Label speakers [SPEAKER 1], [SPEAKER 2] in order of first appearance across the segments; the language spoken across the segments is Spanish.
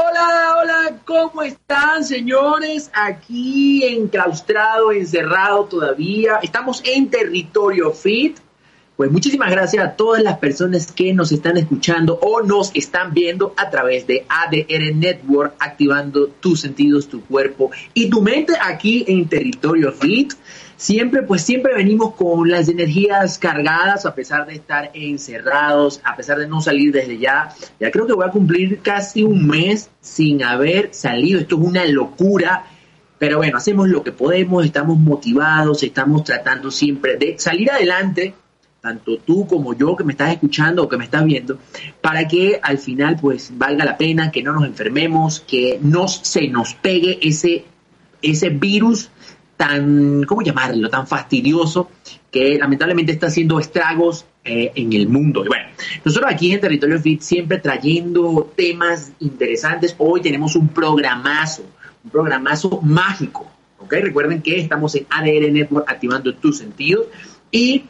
[SPEAKER 1] Hola, hola, ¿cómo están, señores? Aquí enclaustrado, encerrado todavía. Estamos en territorio fit. Pues muchísimas gracias a todas las personas que nos están escuchando o nos están viendo a través de ADR Network, activando tus sentidos, tu cuerpo y tu mente aquí en territorio fit siempre, pues siempre venimos con las energías cargadas a pesar de estar encerrados, a pesar de no salir desde ya. Ya creo que voy a cumplir casi un mes sin haber salido. Esto es una locura. Pero bueno, hacemos lo que podemos, estamos motivados, estamos tratando siempre de salir adelante, tanto tú como yo que me estás escuchando o que me estás viendo, para que al final pues valga la pena, que no nos enfermemos, que no se nos pegue ese, ese virus tan, ¿cómo llamarlo?, tan fastidioso que lamentablemente está haciendo estragos eh, en el mundo. Y bueno, nosotros aquí en Territorio Fit siempre trayendo temas interesantes. Hoy tenemos un programazo, un programazo mágico. ¿ok? Recuerden que estamos en ADR Network activando tus sentidos y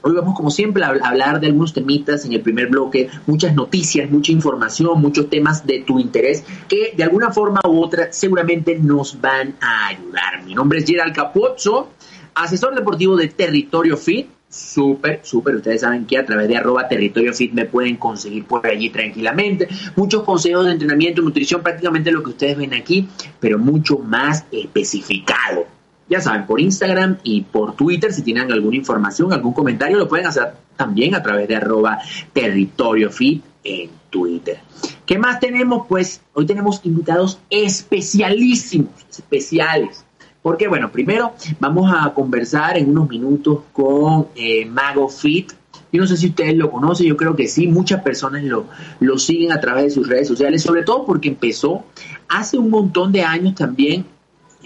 [SPEAKER 1] Hoy vamos, como siempre, a hablar de algunos temitas en el primer bloque, muchas noticias, mucha información, muchos temas de tu interés que de alguna forma u otra seguramente nos van a ayudar. Mi nombre es Gerald Capozzo, asesor deportivo de Territorio Fit. Súper, súper. Ustedes saben que a través de arroba territorio fit me pueden conseguir por allí tranquilamente. Muchos consejos de entrenamiento, nutrición, prácticamente lo que ustedes ven aquí, pero mucho más especificado ya saben, por Instagram y por Twitter, si tienen alguna información, algún comentario, lo pueden hacer también a través de arroba territorio fit en Twitter. ¿Qué más tenemos? Pues hoy tenemos invitados especialísimos, especiales. Porque, bueno, primero vamos a conversar en unos minutos con eh, Mago Fit. Yo no sé si ustedes lo conocen, yo creo que sí, muchas personas lo, lo siguen a través de sus redes sociales, sobre todo porque empezó hace un montón de años también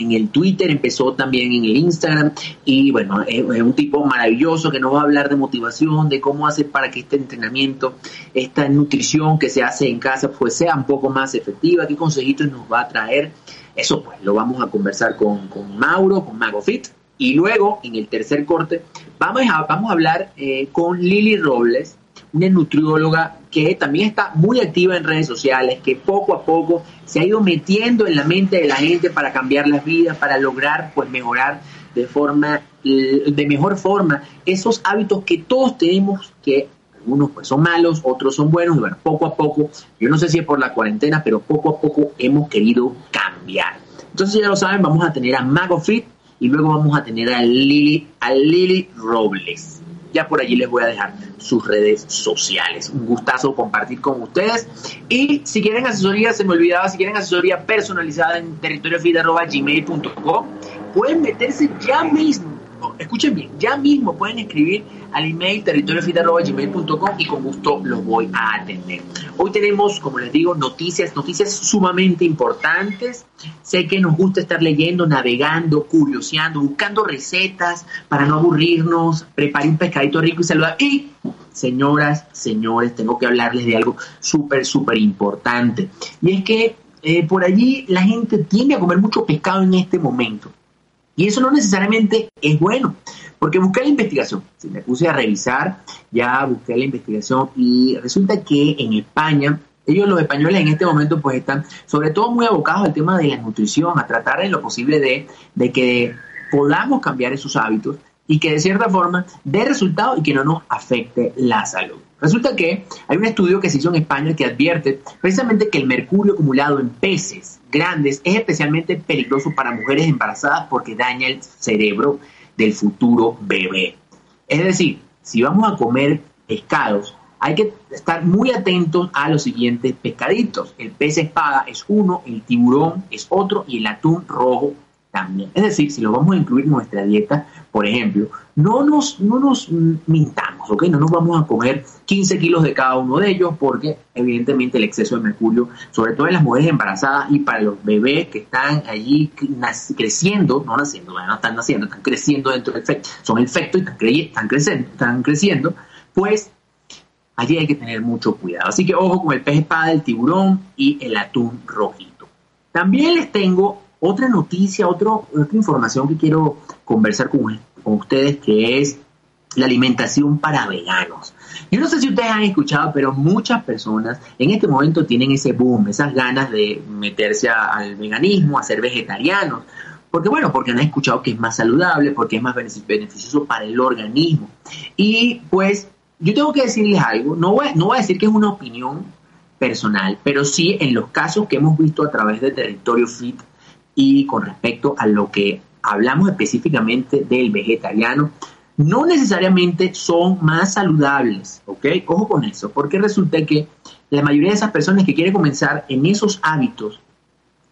[SPEAKER 1] en el Twitter, empezó también en el Instagram y bueno, es, un tipo maravilloso que nos va a hablar de motivación, de cómo hacer para que este entrenamiento, esta nutrición que se hace en casa pues sea un poco más efectiva, qué consejitos nos va a traer. Eso pues lo vamos a conversar con, con Mauro, con MagoFit. Y luego, en el tercer corte, vamos a, vamos a hablar eh, con Lili Robles, una nutrióloga que también está muy activa en redes sociales, que poco a poco se ha ido metiendo en la mente de la gente para cambiar las vidas, para lograr pues mejorar de forma de mejor forma esos hábitos que todos tenemos que algunos pues son malos, otros son buenos y bueno, poco a poco, yo no sé si es por la cuarentena, pero poco a poco hemos querido cambiar. Entonces ya lo saben, vamos a tener a Mago Fit y luego vamos a tener a Lili, a Lili Robles. Ya por allí les voy a dejar sus redes sociales. Un gustazo compartir con ustedes. Y si quieren asesoría, se me olvidaba, si quieren asesoría personalizada en territoriofit.gmail.com, pueden meterse ya mismo escuchen bien, ya mismo pueden escribir al email territoriofit.gmail.com y con gusto los voy a atender. Hoy tenemos, como les digo, noticias, noticias sumamente importantes. Sé que nos gusta estar leyendo, navegando, curioseando, buscando recetas para no aburrirnos, prepare un pescadito rico y saludable. Y, señoras, señores, tengo que hablarles de algo súper, súper importante. Y es que eh, por allí la gente tiende a comer mucho pescado en este momento. Y eso no necesariamente es bueno, porque busqué la investigación, me puse a revisar, ya busqué la investigación y resulta que en España, ellos los españoles en este momento pues están sobre todo muy abocados al tema de la nutrición, a tratar en lo posible de, de que podamos cambiar esos hábitos y que de cierta forma dé resultado y que no nos afecte la salud. Resulta que hay un estudio que se hizo en España que advierte precisamente que el mercurio acumulado en peces grandes es especialmente peligroso para mujeres embarazadas porque daña el cerebro del futuro bebé. Es decir, si vamos a comer pescados, hay que estar muy atentos a los siguientes pescaditos. El pez espada es uno, el tiburón es otro y el atún rojo también. Es decir, si lo vamos a incluir en nuestra dieta, por ejemplo, no nos, no nos mintamos, ¿ok? No nos vamos a comer 15 kilos de cada uno de ellos porque evidentemente el exceso de mercurio, sobre todo en las mujeres embarazadas y para los bebés que están allí creciendo, no naciendo, no están naciendo, están creciendo dentro del efecto, son el efecto y están, creciendo, están creciendo, pues allí hay que tener mucho cuidado. Así que ojo con el pez espada, el tiburón y el atún rojito. También les tengo otra noticia, otra información que quiero conversar con, con ustedes, que es la alimentación para veganos. Yo no sé si ustedes han escuchado, pero muchas personas en este momento tienen ese boom, esas ganas de meterse al veganismo, a ser vegetarianos. Porque bueno, porque han escuchado que es más saludable, porque es más beneficioso para el organismo. Y pues yo tengo que decirles algo, no voy, no voy a decir que es una opinión personal, pero sí en los casos que hemos visto a través de Territorio Fit y con respecto a lo que hablamos específicamente del vegetariano, no necesariamente son más saludables, ¿ok? Ojo con eso, porque resulta que la mayoría de esas personas que quieren comenzar en esos hábitos,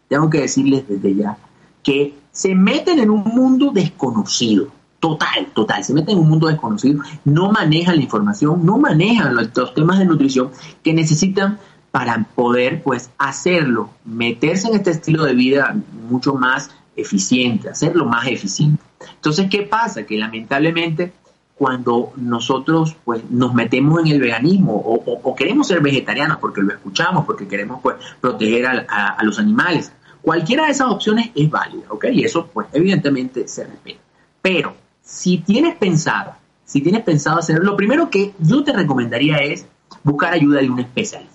[SPEAKER 1] tengo que decirles desde ya, que se meten en un mundo desconocido, total, total, se meten en un mundo desconocido, no manejan la información, no manejan los, los temas de nutrición que necesitan para poder pues hacerlo, meterse en este estilo de vida mucho más eficiente, hacerlo más eficiente. Entonces, ¿qué pasa? Que lamentablemente cuando nosotros pues nos metemos en el veganismo o, queremos ser vegetarianos porque lo escuchamos, porque queremos pues proteger a, los animales, cualquiera de esas opciones es válida, ¿ok? Y eso pues evidentemente se respeta. Pero si tienes pensado, si tienes pensado hacerlo, lo primero que yo te recomendaría es buscar ayuda de un especialista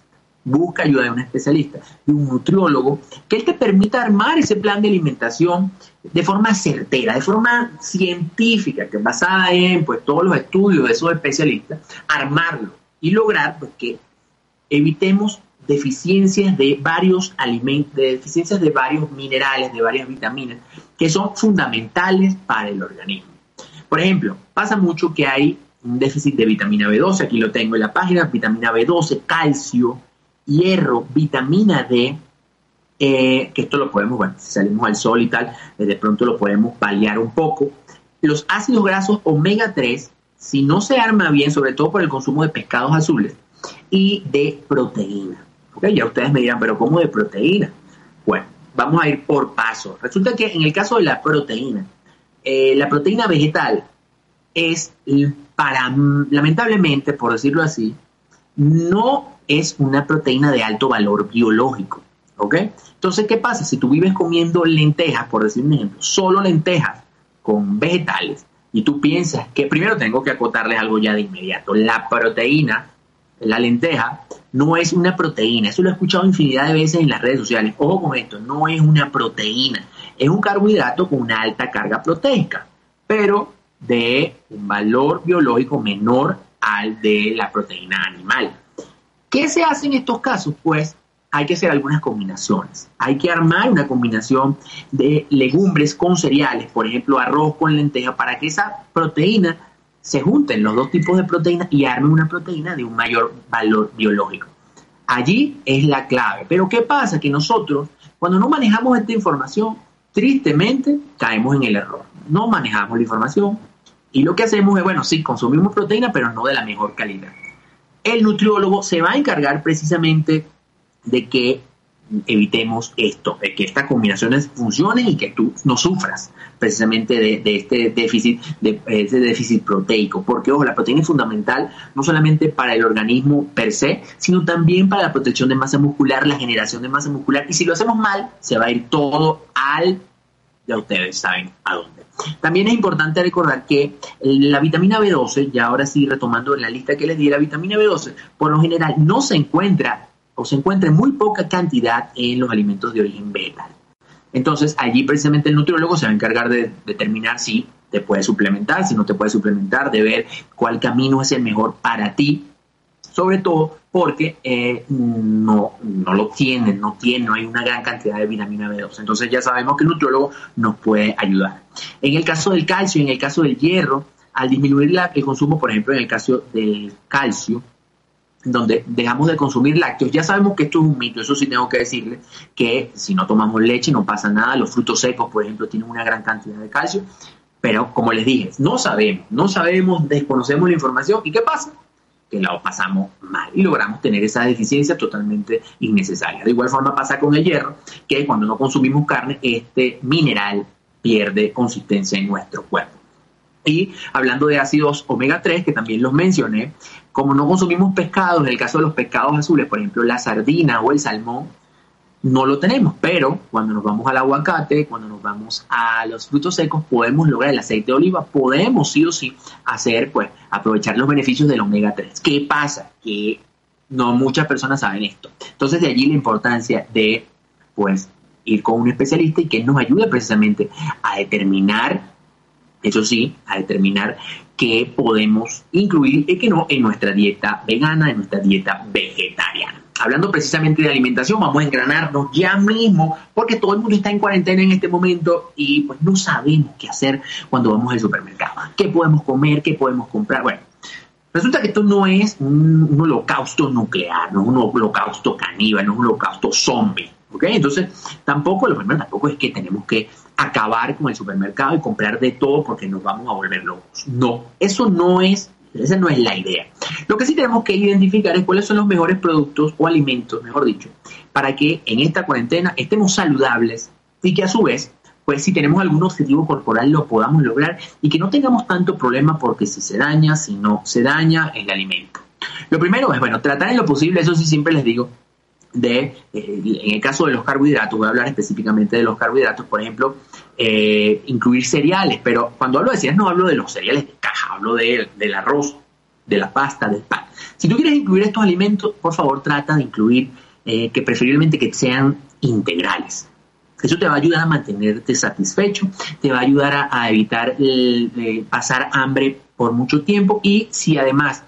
[SPEAKER 1] busca ayuda de un especialista, de un nutriólogo, que él te permita armar ese plan de alimentación de forma certera, de forma científica, que basada en pues, todos los estudios de esos especialistas, armarlo y lograr pues, que evitemos deficiencias de varios alimentos, deficiencias de varios minerales, de varias vitaminas, que son fundamentales para el organismo. Por ejemplo, pasa mucho que hay un déficit de vitamina B12, aquí lo tengo en la página, vitamina B12, calcio, hierro, vitamina D, eh, que esto lo podemos, bueno, si salimos al sol y tal, de pronto lo podemos paliar un poco. Los ácidos grasos omega 3, si no se arma bien, sobre todo por el consumo de pescados azules, y de proteína. Ya ustedes me dirán, pero ¿cómo de proteína? Bueno, vamos a ir por paso. Resulta que en el caso de la proteína, eh, la proteína vegetal es para, lamentablemente, por decirlo así, no es una proteína de alto valor biológico. ¿Ok? Entonces, ¿qué pasa? Si tú vives comiendo lentejas, por decir un ejemplo, solo lentejas con vegetales, y tú piensas que primero tengo que acotarles algo ya de inmediato. La proteína, la lenteja, no es una proteína. Eso lo he escuchado infinidad de veces en las redes sociales. Ojo con esto, no es una proteína. Es un carbohidrato con una alta carga proteica, pero de un valor biológico menor al de la proteína animal. ¿Qué se hace en estos casos? Pues hay que hacer algunas combinaciones. Hay que armar una combinación de legumbres con cereales, por ejemplo, arroz con lenteja, para que esa proteína se junten los dos tipos de proteína y armen una proteína de un mayor valor biológico. Allí es la clave. Pero ¿qué pasa? Que nosotros, cuando no manejamos esta información, tristemente caemos en el error. No manejamos la información y lo que hacemos es, bueno, sí, consumimos proteína, pero no de la mejor calidad el nutriólogo se va a encargar precisamente de que evitemos esto, de que estas combinaciones funcionen y que tú no sufras precisamente de, este déficit, de este déficit proteico, porque ojo, la proteína es fundamental no solamente para el organismo per se, sino también para la protección de masa muscular, la generación de masa muscular, y si lo hacemos mal, se va a ir todo al, ya ustedes saben a dónde. También es importante recordar que la vitamina B12, ya ahora sí retomando la lista que les di, la vitamina B12 por lo general no se encuentra o se encuentra en muy poca cantidad en los alimentos de origen vegetal. Entonces allí precisamente el nutriólogo se va a encargar de determinar si te puede suplementar, si no te puede suplementar, de ver cuál camino es el mejor para ti sobre todo porque eh, no, no lo tienen, no tienen, no hay una gran cantidad de vitamina B2. Entonces ya sabemos que el nutriólogo nos puede ayudar. En el caso del calcio, en el caso del hierro, al disminuir el consumo, por ejemplo, en el caso del calcio, donde dejamos de consumir lácteos. Ya sabemos que esto es un mito, eso sí tengo que decirle, que si no tomamos leche no pasa nada, los frutos secos, por ejemplo, tienen una gran cantidad de calcio, pero como les dije, no sabemos, no sabemos, desconocemos la información y ¿qué pasa? Que pasamos mal y logramos tener esa deficiencia totalmente innecesaria. De igual forma pasa con el hierro, que cuando no consumimos carne, este mineral pierde consistencia en nuestro cuerpo. Y hablando de ácidos omega 3, que también los mencioné, como no consumimos pescado, en el caso de los pescados azules, por ejemplo, la sardina o el salmón, no lo tenemos, pero cuando nos vamos al aguacate, cuando nos vamos a los frutos secos, podemos lograr el aceite de oliva, podemos sí o sí hacer, pues, aprovechar los beneficios del omega 3. ¿Qué pasa? Que no muchas personas saben esto. Entonces, de allí la importancia de, pues, ir con un especialista y que nos ayude precisamente a determinar eso sí, a determinar qué podemos incluir y qué no en nuestra dieta vegana, en nuestra dieta vegetariana. Hablando precisamente de alimentación, vamos a engranarnos ya mismo, porque todo el mundo está en cuarentena en este momento y pues no sabemos qué hacer cuando vamos al supermercado. ¿Qué podemos comer? ¿Qué podemos comprar? Bueno, resulta que esto no es un, holocausto nuclear, no es un holocausto caníbal, no es un holocausto zombie. Entonces, tampoco, lo primero, tampoco es que tenemos que acabar con el supermercado y comprar de todo porque nos vamos a volver locos. No, eso no es, esa no es la idea. Lo que sí tenemos que identificar es cuáles son los mejores productos o alimentos, mejor dicho, para que en esta cuarentena estemos saludables y que a su vez pues si tenemos algún objetivo corporal lo podamos lograr y que no tengamos tanto problema porque si se daña, si no se daña el alimento. Lo primero es, bueno, tratar en lo posible, eso sí siempre les digo, de, eh, en el caso de los carbohidratos, voy a hablar específicamente de los carbohidratos, por ejemplo, eh, incluir cereales, pero cuando hablo de cereales no hablo de los cereales de caja, hablo de, del arroz, de la pasta, del pan. Si tú quieres incluir estos alimentos, por favor trata de incluir eh, que preferiblemente que sean integrales. Eso te va a ayudar a mantenerte satisfecho, te va a ayudar a, a evitar pasar hambre por mucho tiempo y si además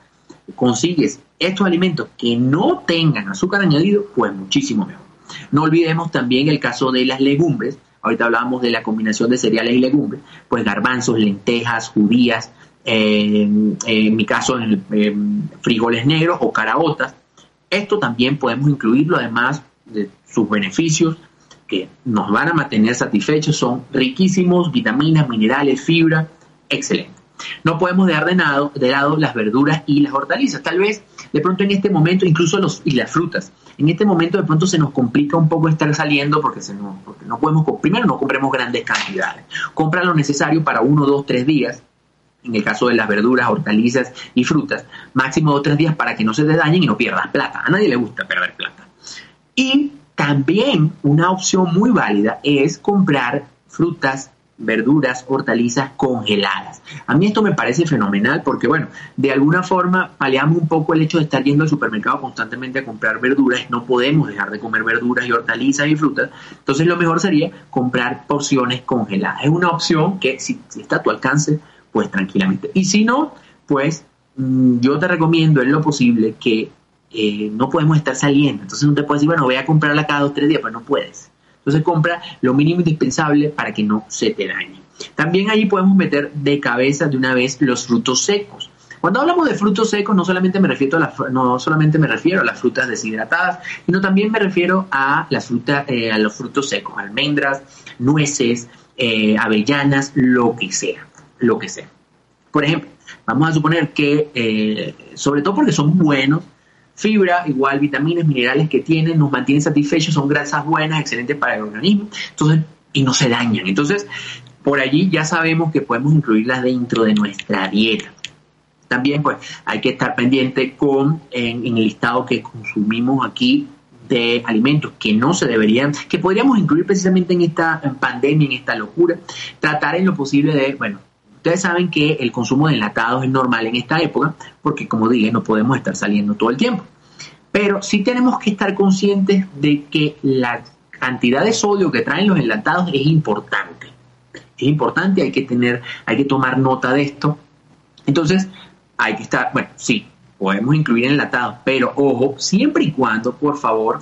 [SPEAKER 1] consigues estos alimentos que no tengan azúcar añadido, pues muchísimo mejor. No olvidemos también el caso de las legumbres. Ahorita hablábamos de la combinación de cereales y legumbres, pues garbanzos, lentejas, judías, en mi caso en frijoles negros o caraotas. Esto también podemos incluirlo además de sus beneficios que nos van a mantener satisfechos, son riquísimos, vitaminas, minerales, fibra, excelente. No podemos dejar de lado, las verduras y las hortalizas. Tal vez de pronto en este momento, incluso los, y las frutas, en este momento de pronto se nos complica un poco estar saliendo porque, no podemos, primero no compremos grandes cantidades. Compra lo necesario para uno, dos, tres días, en el caso de las verduras, hortalizas y frutas, máximo dos, tres días para que no se te dañen y no pierdas plata. A nadie le gusta perder plata. Y también una opción muy válida es comprar frutas verduras, hortalizas congeladas. A mí esto me parece fenomenal porque, bueno, de alguna forma paliamos un poco el hecho de estar yendo al supermercado constantemente a comprar verduras. No podemos dejar de comer verduras y hortalizas y frutas. Entonces lo mejor sería comprar porciones congeladas. Es una opción que si, está a tu alcance, pues tranquilamente. Y si no, pues mm, yo te recomiendo en lo posible que eh, no podemos estar saliendo. Entonces no te puedes decir, bueno, voy a comprarla cada dos tres días, pues no puedes entonces compra lo mínimo indispensable para que no se te dañe. También ahí podemos meter de cabeza de una vez los frutos secos. Cuando hablamos de frutos secos, no solamente me refiero a, no solamente me refiero a las frutas deshidratadas, sino también me refiero a las frutas, eh, a los frutos secos, almendras, nueces, eh, avellanas, lo que sea, lo que sea. Por ejemplo, vamos a suponer que, eh, sobre todo porque son buenos, Fibra, igual vitaminas, minerales que tienen, nos mantienen satisfechos, son grasas buenas, excelentes para el organismo, entonces, y no se dañan. Entonces, por allí ya sabemos que podemos incluirlas dentro de nuestra dieta. También, pues, hay que estar pendiente con en, el listado que consumimos aquí de alimentos que no se deberían, que podríamos incluir precisamente en esta pandemia, en esta locura, tratar en lo posible de, bueno, Ustedes saben que el consumo de enlatados es normal en esta época porque, como dije, no podemos estar saliendo todo el tiempo. Pero sí tenemos que estar conscientes de que la cantidad de sodio que traen los enlatados es importante. Es importante, hay que tener, hay que tomar nota de esto. Entonces, hay que estar, bueno, sí, podemos incluir enlatados, pero ojo, siempre y cuando, por favor,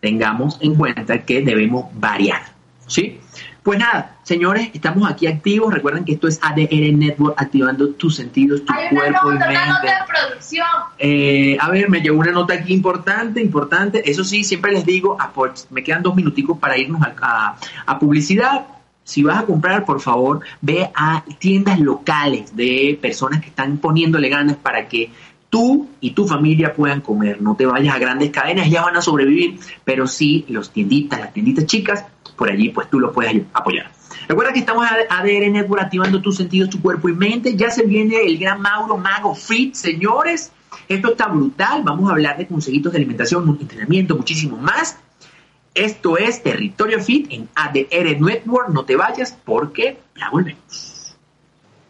[SPEAKER 1] tengamos en cuenta que debemos variar. ¿Sí? Pues nada, señores, estamos aquí activos. Recuerden que esto es ADR Network, activando tus sentidos, tu cuerpo y mente. producción. Eh, a ver, me llegó una nota aquí importante, importante. Eso sí, siempre les digo, me quedan dos minuticos para irnos a, a publicidad. Si vas a comprar, por favor, ve a tiendas locales de personas que están poniéndole ganas para que tú y tu familia puedan comer. No te vayas a grandes cadenas, ya van a sobrevivir, pero sí los tienditas, las tienditas chicas, por allí pues tú lo puedes apoyar. Recuerda que estamos a ADR Network activando tus sentidos, tu cuerpo y mente. Ya se viene el gran Mauro Mago Fit, señores. Esto está brutal. Vamos a hablar de consejitos de alimentación, entrenamiento, muchísimo más. Esto es Territorio Fit en ADR Network. No te vayas porque ya volvemos.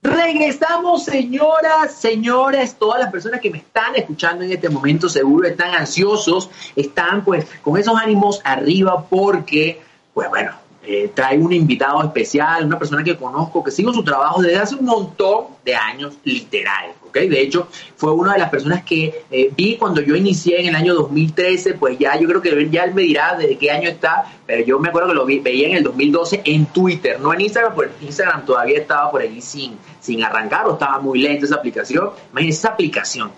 [SPEAKER 1] Regresamos, señoras, señores, todas las personas que me están escuchando en este momento seguro están ansiosos, están pues con esos ánimos arriba porque, pues bueno, eh, trae un invitado especial, una persona que conozco, que sigo su trabajo desde hace un montón de años, literal, ¿ok? De hecho, fue una de las personas que eh, vi cuando yo inicié en el año 2013, pues ya yo creo que ya él me dirá de qué año está, pero yo me acuerdo que lo veía en el 2012 en Twitter, no en Instagram, porque Instagram todavía estaba por allí sin, sin arrancar o estaba muy lento esa aplicación. Imagínense esa aplicación.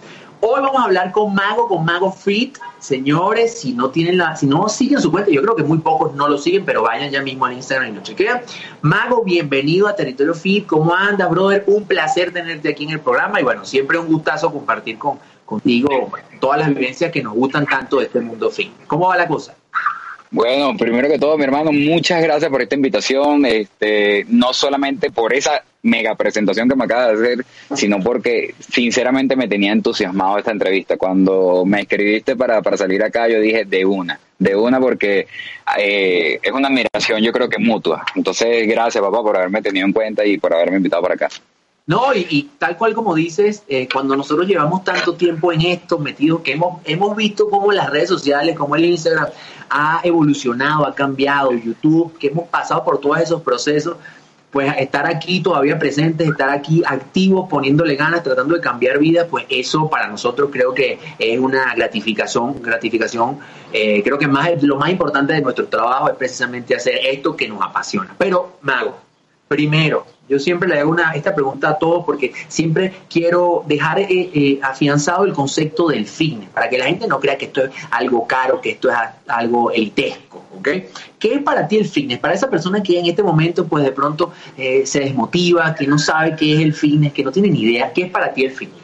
[SPEAKER 1] Hoy vamos a hablar con Mago, con Mago Fit. Señores, si no tienen la, si no siguen su cuenta, yo creo que muy pocos no lo siguen, pero vayan ya mismo al Instagram y lo chequean. Mago, bienvenido a Territorio Fit. ¿Cómo andas, brother? Un placer tenerte aquí en el programa y bueno, siempre un gustazo compartir con, contigo todas las vivencias que nos gustan tanto de este mundo fit. ¿Cómo va la cosa?
[SPEAKER 2] Bueno, primero que todo, mi hermano, muchas gracias por esta invitación, este, no solamente por esa mega presentación que me acaba de hacer, sino porque sinceramente me tenía entusiasmado esta entrevista. Cuando me escribiste para, para salir acá, yo dije de una, de una porque eh, es una admiración yo creo que mutua. Entonces, gracias papá por haberme tenido en cuenta y por haberme invitado para acá.
[SPEAKER 1] No, y, tal cual como dices, eh, cuando nosotros llevamos tanto tiempo en esto, metidos, que hemos, hemos visto cómo las redes sociales, como el Instagram ha evolucionado, ha cambiado, YouTube, que hemos pasado por todos esos procesos, pues estar aquí todavía presentes, estar aquí activos, poniéndole ganas, tratando de cambiar vidas, pues eso para nosotros creo que es una gratificación, gratificación. Eh, creo que más lo más importante de nuestro trabajo es precisamente hacer esto que nos apasiona. Pero, Mago, primero, yo siempre le hago una, esta pregunta a todos porque siempre quiero dejar eh, eh, afianzado el concepto del fitness, para que la gente no crea que esto es algo caro, que esto es algo elitesco, ¿ok? ¿Qué es para ti el fitness? Para esa persona que en este momento pues de pronto eh, se desmotiva, que no sabe qué es el fitness, que no tiene ni idea, ¿qué es para ti el fitness?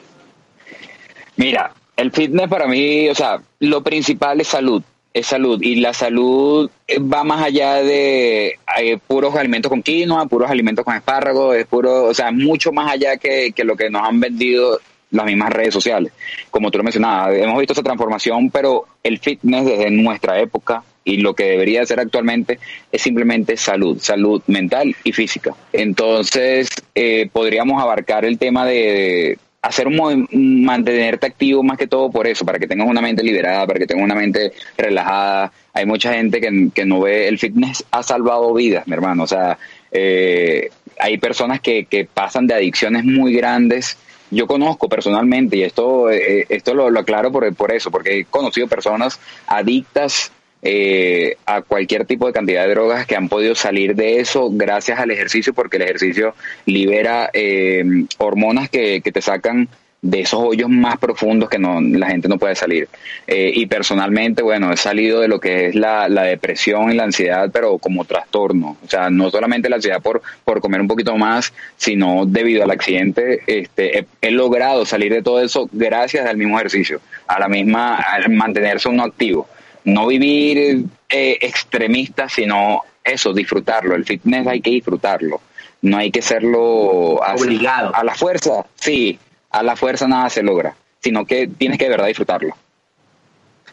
[SPEAKER 2] Mira, el fitness para mí, o sea, lo principal es salud es salud y la salud eh, va más allá de eh, puros alimentos con quinoa, puros alimentos con espárragos, es puro, o sea, mucho más allá que, que, lo que nos han vendido las mismas redes sociales. Como tú lo mencionabas, hemos visto esa transformación, pero el fitness desde nuestra época y lo que debería ser actualmente es simplemente salud, salud mental y física. Entonces, eh, podríamos abarcar el tema de hacer un mantenerte activo más que todo por eso, para que tengas una mente liberada, para que tengas una mente relajada. Hay mucha gente que, que no ve, el fitness ha salvado vidas, mi hermano. O sea, eh, hay personas que, que pasan de adicciones muy grandes. Yo conozco personalmente, y esto, eh, esto lo, lo aclaro por, por eso, porque he conocido personas adictas eh, a cualquier tipo de cantidad de drogas que han podido salir de eso gracias al ejercicio, porque el ejercicio libera eh, hormonas que, que, te sacan de esos hoyos más profundos que no, la gente no puede salir. Eh, y personalmente, bueno, he salido de lo que es la, la, depresión y la ansiedad, pero como trastorno. O sea, no solamente la ansiedad por, por comer un poquito más, sino debido al accidente, este, he, he logrado salir de todo eso gracias al mismo ejercicio, a la misma, a mantenerse uno activo no vivir eh, extremista, sino eso, disfrutarlo. El fitness hay que disfrutarlo. No hay que serlo
[SPEAKER 1] obligado.
[SPEAKER 2] A la fuerza, sí, a la fuerza nada se logra, sino que tienes que de verdad disfrutarlo.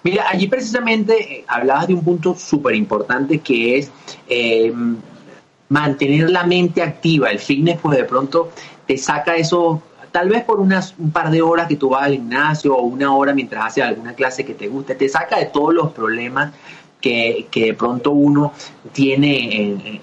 [SPEAKER 1] Mira, allí precisamente eh, hablabas de un punto súper importante que es eh, mantener la mente activa. El fitness, pues de pronto te saca eso tal vez por unas, un par de horas que tú vas al gimnasio o una hora mientras haces alguna clase que te guste, te saca de todos los problemas que, que de pronto uno tiene en,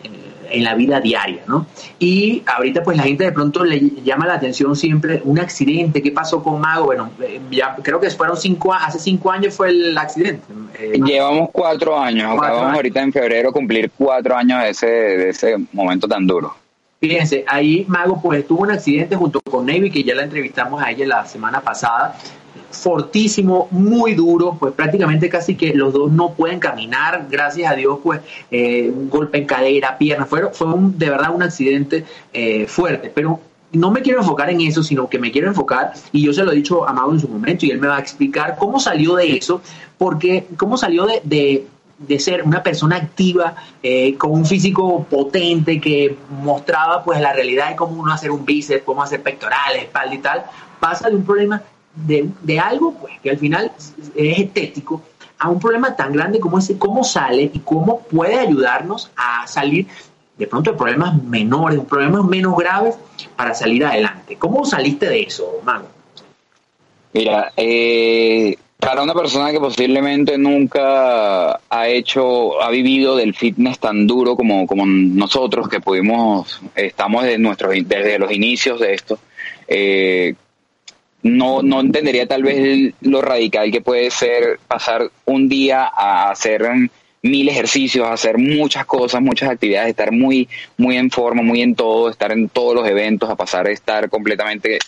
[SPEAKER 1] en la vida diaria, ¿no? Y ahorita pues la gente de pronto le llama la atención siempre un accidente, ¿qué pasó con Mago? Bueno, eh, ya creo que fueron cinco, hace cinco años fue el accidente.
[SPEAKER 2] Eh, Llevamos cuatro años, acabamos ahorita en febrero cumplir cuatro años de ese, de ese momento tan duro.
[SPEAKER 1] Fíjense, ahí Mago pues tuvo un accidente junto con Navy, que ya la entrevistamos a ella la semana pasada, fortísimo, muy duro, pues prácticamente casi que los dos no pueden caminar, gracias a Dios, pues eh, un golpe en cadera, pierna, fue, fue un, de verdad un accidente eh, fuerte, pero no me quiero enfocar en eso, sino que me quiero enfocar, y yo se lo he dicho a Mago en su momento, y él me va a explicar cómo salió de eso, porque cómo salió de, de, de ser una persona activa, eh, con un físico potente, que mostraba pues la realidad de cómo uno hacer un bíceps, cómo hacer pectorales, espalda y tal, pasa de un problema de, de algo pues, que al final es estético a un problema tan grande como ese, cómo sale y cómo puede ayudarnos a salir de pronto de problemas menores, de problemas menos graves para salir adelante. ¿Cómo saliste de eso, Manu?
[SPEAKER 2] Mira, eh, para una persona que posiblemente nunca ha hecho, ha vivido del fitness tan duro como, como nosotros, que pudimos, estamos desde, nuestros, desde los inicios de esto, eh, no, no entendería tal vez lo radical que puede ser pasar un día a hacer mil ejercicios, hacer muchas cosas, muchas actividades, estar muy, muy en forma, muy en todo, estar en todos los eventos, a pasar a estar completamente,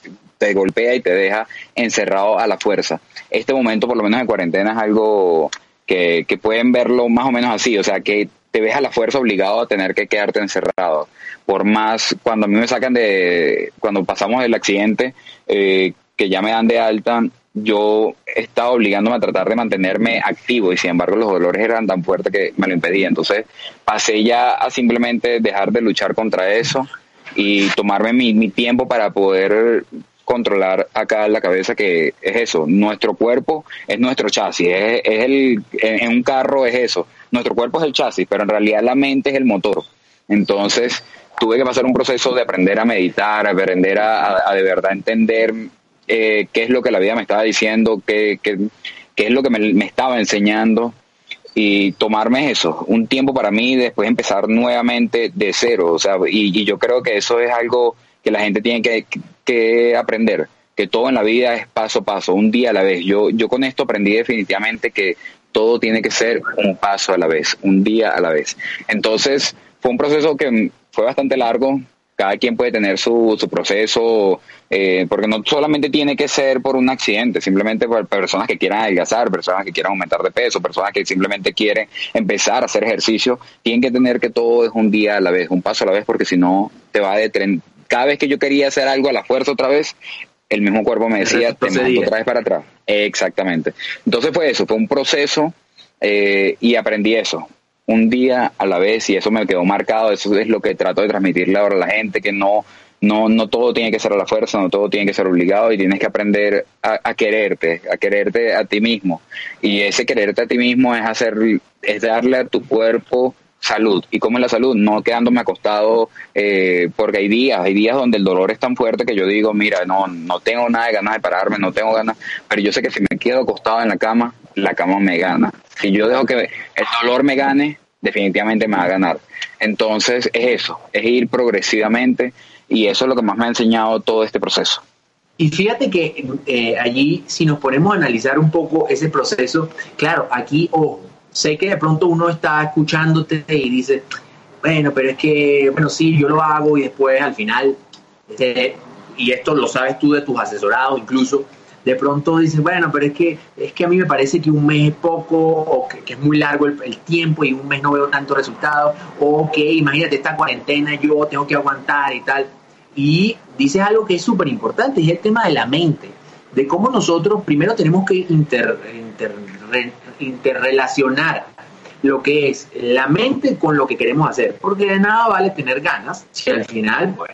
[SPEAKER 2] te golpea y te deja encerrado a la fuerza. Este momento, por lo menos en cuarentena, es algo que, pueden verlo más o menos así, o sea, que te ves a la fuerza obligado a tener que quedarte encerrado. Por más, cuando a mí me sacan de, cuando pasamos el accidente, eh, que ya me dan de alta, yo estaba obligándome a tratar de mantenerme activo y sin embargo los dolores eran tan fuertes que me lo impedían. Entonces pasé ya a simplemente dejar de luchar contra eso y tomarme mi, tiempo para poder controlar acá la cabeza que es eso, nuestro cuerpo es nuestro chasis, es, el, en un carro es eso, nuestro cuerpo es el chasis, pero en realidad la mente es el motor. Entonces tuve que pasar un proceso de aprender a meditar, aprender a de verdad entender eh, qué es lo que la vida me estaba diciendo, qué, qué, qué es lo que me, me, estaba enseñando y tomarme eso, un tiempo para mí después empezar nuevamente de cero. O sea, y, yo creo que eso es algo que la gente tiene que, que aprender, que todo en la vida es paso a paso, un día a la vez. Yo, yo con esto aprendí definitivamente que todo tiene que ser un paso a la vez, un día a la vez. Entonces, fue un proceso que fue bastante largo, cada quien puede tener su, su proceso, eh, porque no solamente tiene que ser por un accidente, simplemente por personas que quieran adelgazar, personas que quieran aumentar de peso, personas que simplemente quieren empezar a hacer ejercicio, tienen que tener que todo es un día a la vez, un paso a la vez, porque si no te va de tren. Cada vez que yo quería hacer algo a la fuerza otra vez, el mismo cuerpo me decía, te mando otra vez para atrás. Exactamente. Entonces fue eso, fue un proceso eh, y aprendí eso un día a la vez y eso me quedó marcado, eso es lo que trato de transmitirle ahora a la gente, que no, no, no todo tiene que ser a la fuerza, no todo tiene que ser obligado y tienes que aprender a, quererte, a quererte a ti mismo. Y ese quererte a ti mismo es hacer, es darle a tu cuerpo salud. ¿Y cómo es la salud? No quedándome acostado, eh, porque hay días, hay días donde el dolor es tan fuerte que yo digo, mira, no, no tengo nada de ganas de pararme, no tengo ganas, pero yo sé que si me quedo acostado en la cama, la cama me gana. Si yo dejo que el dolor me gane, definitivamente me va a ganar. Entonces es eso, es ir progresivamente y eso es lo que más me ha enseñado todo este proceso.
[SPEAKER 1] Y fíjate que eh, allí, si nos ponemos a analizar un poco ese proceso, claro, aquí, ojo, sé que de pronto uno está escuchándote y dice, bueno, pero es que, bueno, sí, yo lo hago y después al final, este, y esto lo sabes tú de tus asesorados incluso, de pronto dices, bueno, pero es que, es que a mí me parece que un mes es poco, o que, es muy largo el, tiempo y un mes no veo tanto resultado, o que imagínate esta cuarentena, yo tengo que aguantar y tal. Y dices algo que es súper importante, y es el tema de la mente, de cómo nosotros primero tenemos que inter, interrelacionar lo que es la mente con lo que queremos hacer, porque de nada vale tener ganas si al final pues,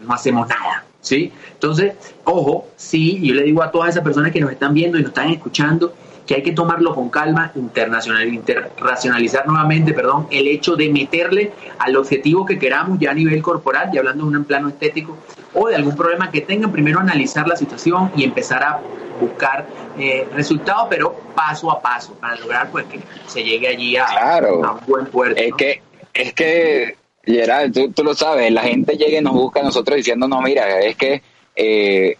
[SPEAKER 1] no hacemos nada. ¿sí? Entonces, ojo, sí, yo le digo a todas esas personas que nos están viendo y nos están escuchando que hay que tomarlo con calma, internacional, interracionalizar nuevamente, perdón, el hecho de meterle al objetivo que queramos ya a nivel corporal, ya hablando de un plano estético, o de algún problema que tengan, primero analizar la situación y empezar a buscar eh, resultados, pero paso a paso, para lograr pues que se llegue allí a, un buen puerto.
[SPEAKER 2] Es que, es que Gerald, tú, tú, lo sabes, la gente llega y nos busca a nosotros diciendo, no, mira, es que eh,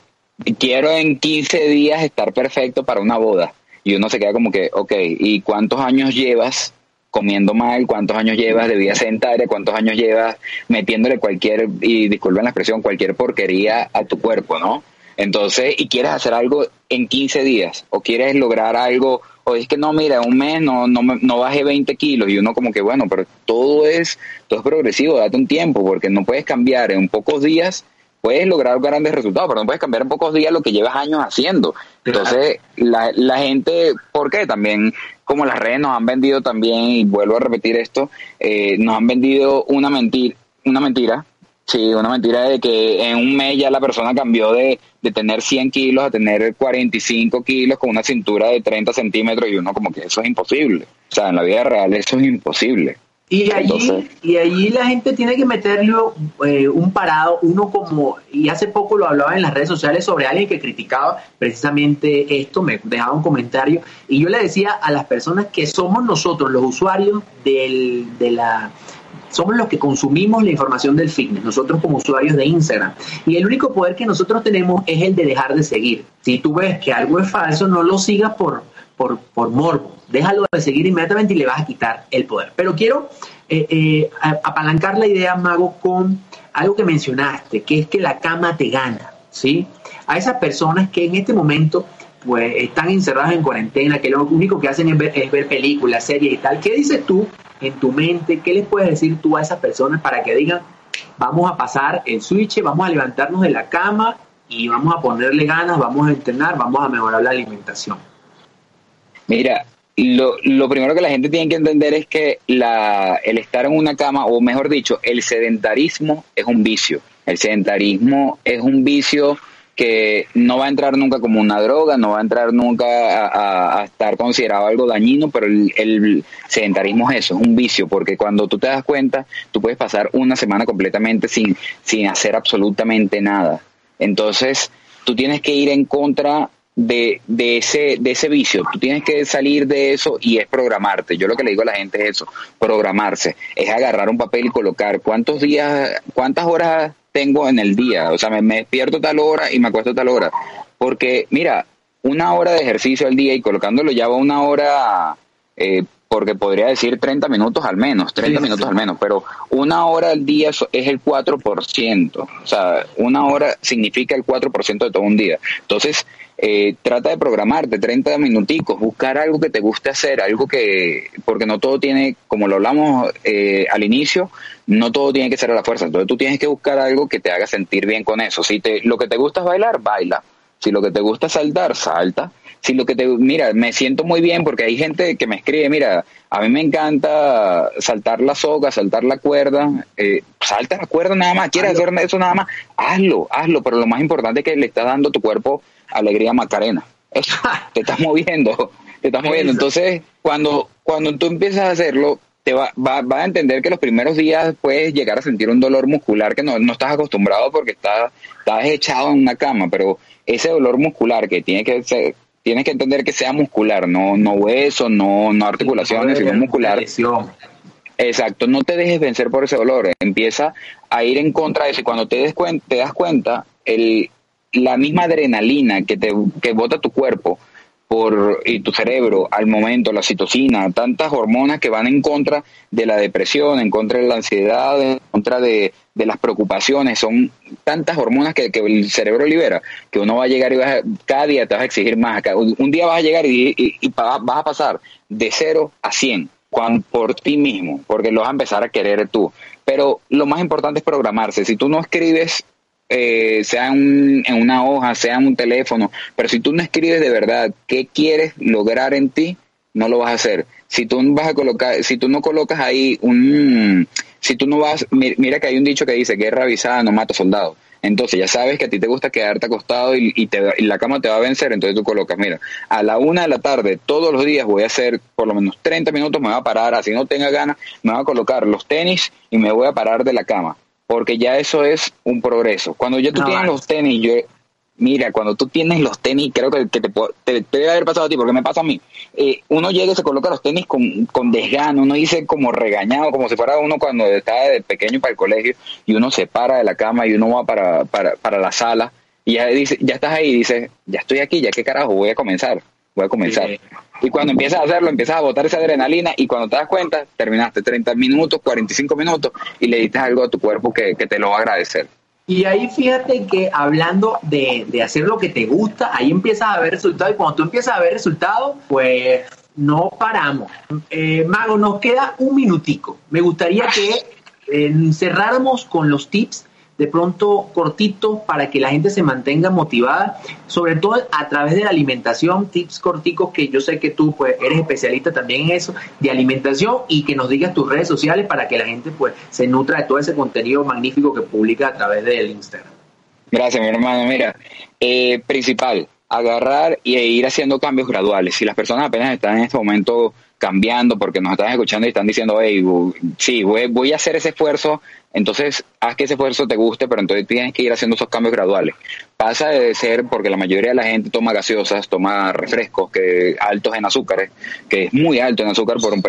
[SPEAKER 2] quiero en 15 días estar perfecto para una boda. Y uno se queda como que, ok, ¿y cuántos años llevas comiendo mal? ¿Cuántos años llevas de vida sedentaria? ¿Cuántos años llevas metiéndole cualquier, y disculpen la expresión, cualquier porquería a tu cuerpo, ¿no? Entonces, y quieres hacer algo en 15 días, o quieres lograr algo o es que no, mira, un mes no, no, no bajé 20 kilos y uno como que, bueno, pero todo es, todo es progresivo, date un tiempo, porque no puedes cambiar en pocos días, puedes lograr grandes resultados, pero no puedes cambiar en pocos días lo que llevas años haciendo. Entonces, la, la gente, ¿por qué? También, como las redes nos han vendido también, y vuelvo a repetir esto, eh, nos han vendido una mentira, una mentira Sí, una mentira de que en un mes ya la persona cambió de, de tener 100 kilos a tener 45 kilos con una cintura de 30 centímetros y uno como que eso es imposible. O sea, en la vida real eso es imposible.
[SPEAKER 1] Y allí, y allí la gente tiene que meterle eh, un parado, uno como, y hace poco lo hablaba en las redes sociales sobre alguien que criticaba precisamente esto, me dejaba un comentario, y yo le decía a las personas que somos nosotros los usuarios del, de la somos los que consumimos la información del fitness, nosotros como usuarios de Instagram. Y el único poder que nosotros tenemos es el de dejar de seguir. Si tú ves que algo es falso, no lo sigas por, por, por morbo. Déjalo de seguir inmediatamente y le vas a quitar el poder. Pero quiero eh, eh, apalancar la idea, Mago, con algo que mencionaste, que es que la cama te gana, ¿sí? A esas personas que en este momento pues están encerradas en cuarentena, que lo único que hacen es ver, es ver películas, series y tal. ¿Qué dices tú en tu mente? ¿Qué les puedes decir tú a esas personas para que digan, vamos a pasar el switch, vamos a levantarnos de la cama y vamos a ponerle ganas, vamos a entrenar, vamos a mejorar la alimentación?
[SPEAKER 2] Mira, lo, lo primero que la gente tiene que entender es que la, el estar en una cama, o mejor dicho, el sedentarismo es un vicio. El sedentarismo es un vicio que no va a entrar nunca como una droga, no va a entrar nunca a, estar considerado algo dañino, pero el, sedentarismo es eso, es un vicio, porque cuando tú te das cuenta, tú puedes pasar una semana completamente sin, sin hacer absolutamente nada. Entonces, tú tienes que ir en contra de, de, ese, de ese vicio. Tú tienes que salir de eso y es programarte. Yo lo que le digo a la gente es eso, programarse. Es agarrar un papel y colocar cuántos días, cuántas horas tengo en el día. O sea, me, despierto tal hora y me acuesto tal hora. Porque, mira, una hora de ejercicio al día y colocándolo ya va una hora, eh, porque podría decir 30 minutos al menos, 30 minutos al menos, pero una hora al día es el 4%. O sea, una hora significa el 4% de todo un día. Entonces, eh, trata de programarte 30 minuticos, buscar algo que te guste hacer, algo que, porque no todo tiene, como lo hablamos eh, al inicio, no todo tiene que ser a la fuerza, entonces tú tienes que buscar algo que te haga sentir bien con eso. Si te, lo que te gusta es bailar, baila. Si lo que te gusta es saltar, salta. Si lo que te, mira, me siento muy bien porque hay gente que me escribe, mira, a mí me encanta saltar la soga, saltar la cuerda, eh, salta la cuerda nada más, quieres hacer eso nada más, hazlo, hazlo, pero lo más importante es que le estás dando a tu cuerpo alegría Macarena. Eso, te estás moviendo, te estás moviendo. Entonces, cuando, cuando tú empiezas a hacerlo, te va, va, va, a entender que los primeros días puedes llegar a sentir un dolor muscular que no, no estás acostumbrado porque estás, estás echado en una cama, pero ese dolor muscular que tiene que ser, tienes que entender que sea muscular, no, no hueso, no, no articulaciones, sino muscular. Exacto, no te dejes vencer por ese dolor, empieza a ir en contra de eso. Cuando te, des te das cuenta, el, la misma adrenalina que te que bota tu cuerpo por y tu cerebro al momento, la citocina, tantas hormonas que van en contra de la depresión, en contra de la ansiedad, en contra de, las preocupaciones, son tantas hormonas que, el cerebro libera, que uno va a llegar y vas cada día te vas a exigir más, un día vas a llegar y, y, vas a pasar de cero a 100 por ti mismo, porque lo vas a empezar a querer tú. Pero lo más importante es programarse. Si tú no escribes eh, sea en una hoja, sea en un teléfono, pero si tú no escribes de verdad qué quieres lograr en ti, no lo vas a hacer. Si tú vas a colocar, si tú no colocas ahí un, si tú no vas, mira que hay un dicho que dice guerra avisada no mata soldado. Entonces ya sabes que a ti te gusta quedarte acostado y, y, te, y la cama te va a vencer, entonces tú colocas, mira, a la una de la tarde todos los días voy a hacer por lo menos 30 minutos, me voy a parar, así no tenga ganas, me voy a colocar los tenis y me voy a parar de la cama porque ya eso es un progreso. Cuando ya tú tienes los tenis, yo, Mira, cuando tú tienes los tenis, creo que, te, te, debe haber pasado a ti, porque me pasa a mí. Eh, uno llega y se coloca los tenis con, con desgano, uno dice como regañado, como si fuera uno cuando estaba de pequeño para el colegio, y uno se para de la cama y uno va para, para, para la sala, y ya, dice, ya estás ahí y dices, ya estoy aquí, ya qué carajo, voy a comenzar, voy a comenzar. Y cuando empiezas a hacerlo, empiezas a botar esa adrenalina y cuando te das cuenta, terminaste 30 minutos, 45 minutos y le diste algo a tu cuerpo que, que te lo va a agradecer.
[SPEAKER 1] Y ahí fíjate que hablando de, de, hacer lo que te gusta, ahí empiezas a ver resultados y cuando tú empiezas a ver resultados, pues no paramos. Eh, Mago, nos queda un minutico. Me gustaría que eh, cerráramos con los tips de pronto cortitos para que la gente se mantenga motivada, sobre todo a través de la alimentación, tips corticos que yo sé que tú pues eres especialista también en eso, de alimentación y que nos digas tus redes sociales para que la gente pues se nutra de todo ese contenido magnífico que publica a través del Instagram.
[SPEAKER 2] Gracias, mi hermano. Mira, eh, principal, agarrar e ir haciendo cambios graduales. Si las personas apenas están en este momento cambiando porque nos están escuchando y están diciendo, hey, sí, voy, voy a hacer ese esfuerzo entonces, haz que ese esfuerzo te guste, pero entonces tienes que ir haciendo esos cambios graduales. Pasa de ser, porque la mayoría de la gente toma gaseosas, toma refrescos que altos en azúcares, que es muy alto en azúcar por un,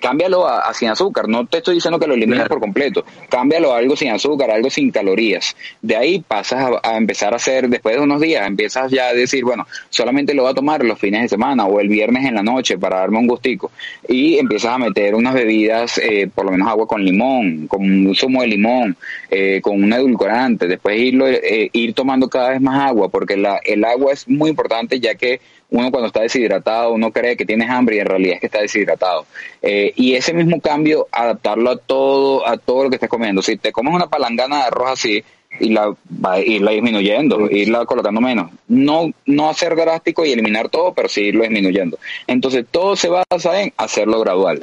[SPEAKER 2] cámbialo a, sin azúcar. No te estoy diciendo que lo elimines por completo. Cámbialo a algo sin azúcar, algo sin calorías. De ahí pasas a, empezar a hacer, después de unos días, empiezas ya a decir, bueno, solamente lo voy a tomar los fines de semana o el viernes en la noche para darme un gustico. Y empiezas a meter unas bebidas, eh, por lo menos agua con limón, con un zumo de limón, eh, con un edulcorante. Después irlo, eh, ir tomando cada vez más agua, porque la, el agua es muy importante ya que uno cuando está deshidratado, uno cree que tienes hambre y en realidad es que está deshidratado. Eh, y ese mismo cambio, adaptarlo a todo, a todo lo que estés comiendo. Si te comes una palangana de arroz así, y la va irla disminuyendo, irla colocando menos. No, no hacer drástico y eliminar todo, pero sí irlo disminuyendo. Entonces todo se basa en hacerlo gradual.